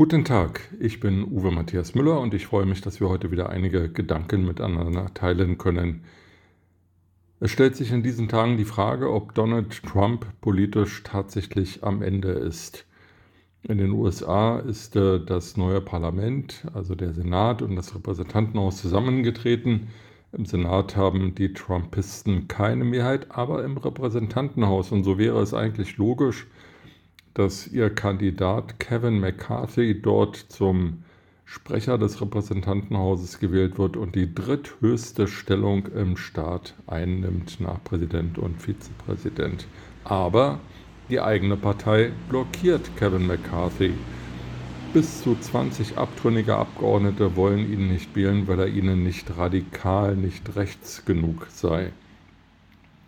Guten Tag, ich bin Uwe Matthias Müller und ich freue mich, dass wir heute wieder einige Gedanken miteinander teilen können. Es stellt sich in diesen Tagen die Frage, ob Donald Trump politisch tatsächlich am Ende ist. In den USA ist äh, das neue Parlament, also der Senat und das Repräsentantenhaus zusammengetreten. Im Senat haben die Trumpisten keine Mehrheit, aber im Repräsentantenhaus. Und so wäre es eigentlich logisch, dass ihr Kandidat Kevin McCarthy dort zum Sprecher des Repräsentantenhauses gewählt wird und die dritthöchste Stellung im Staat einnimmt nach Präsident und Vizepräsident. Aber die eigene Partei blockiert Kevin McCarthy. Bis zu 20 abtrünnige Abgeordnete wollen ihn nicht wählen, weil er ihnen nicht radikal, nicht rechts genug sei.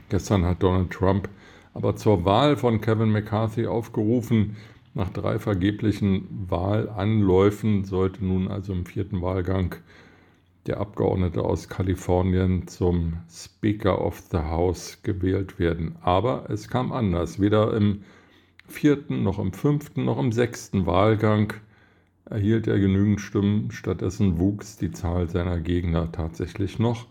Gestern hat Donald Trump aber zur Wahl von Kevin McCarthy aufgerufen. Nach drei vergeblichen Wahlanläufen sollte nun also im vierten Wahlgang der Abgeordnete aus Kalifornien zum Speaker of the House gewählt werden. Aber es kam anders. Weder im vierten, noch im fünften, noch im sechsten Wahlgang erhielt er genügend Stimmen. Stattdessen wuchs die Zahl seiner Gegner tatsächlich noch.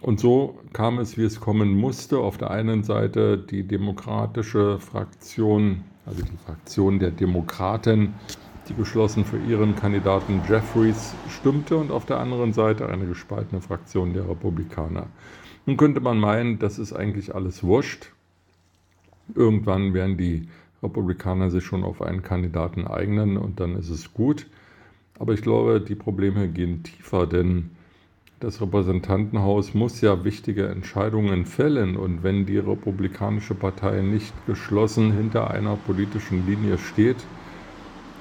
Und so kam es, wie es kommen musste. Auf der einen Seite die demokratische Fraktion, also die Fraktion der Demokraten, die geschlossen für ihren Kandidaten Jeffries stimmte und auf der anderen Seite eine gespaltene Fraktion der Republikaner. Nun könnte man meinen, das ist eigentlich alles wurscht. Irgendwann werden die Republikaner sich schon auf einen Kandidaten eignen und dann ist es gut. Aber ich glaube, die Probleme gehen tiefer, denn das Repräsentantenhaus muss ja wichtige Entscheidungen fällen und wenn die Republikanische Partei nicht geschlossen hinter einer politischen Linie steht,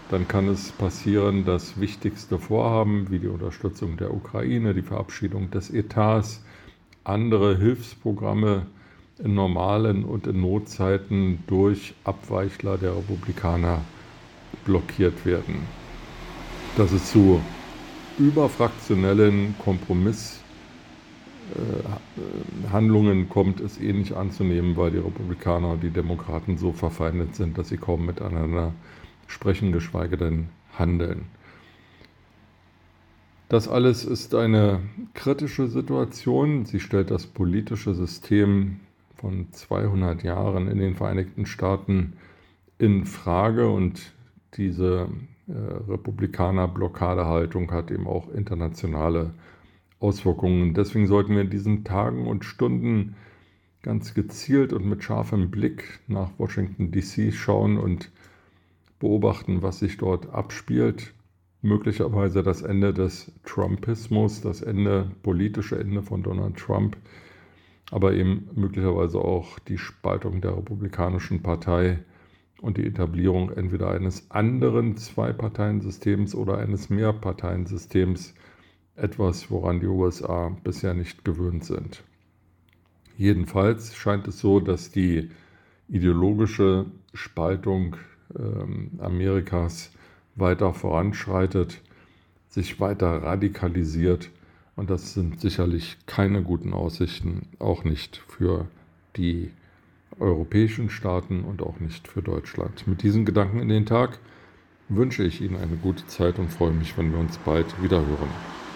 dann kann es passieren, dass wichtigste Vorhaben wie die Unterstützung der Ukraine, die Verabschiedung des Etats, andere Hilfsprogramme in normalen und in Notzeiten durch Abweichler der Republikaner blockiert werden. Dass es zu überfraktionellen Kompromisshandlungen kommt, ist eh nicht anzunehmen, weil die Republikaner und die Demokraten so verfeindet sind, dass sie kaum miteinander sprechen, geschweige denn handeln. Das alles ist eine kritische Situation. Sie stellt das politische System von 200 Jahren in den Vereinigten Staaten in Frage und diese äh, Republikaner-Blockadehaltung hat eben auch internationale Auswirkungen. Deswegen sollten wir in diesen Tagen und Stunden ganz gezielt und mit scharfem Blick nach Washington DC schauen und beobachten, was sich dort abspielt. Möglicherweise das Ende des Trumpismus, das Ende, politische Ende von Donald Trump, aber eben möglicherweise auch die Spaltung der Republikanischen Partei und die Etablierung entweder eines anderen Zwei-Parteien-Systems oder eines Mehrparteiensystems, etwas, woran die USA bisher nicht gewöhnt sind. Jedenfalls scheint es so, dass die ideologische Spaltung äh, Amerikas weiter voranschreitet, sich weiter radikalisiert und das sind sicherlich keine guten Aussichten, auch nicht für die europäischen Staaten und auch nicht für Deutschland. Mit diesen Gedanken in den Tag wünsche ich Ihnen eine gute Zeit und freue mich, wenn wir uns bald wieder hören.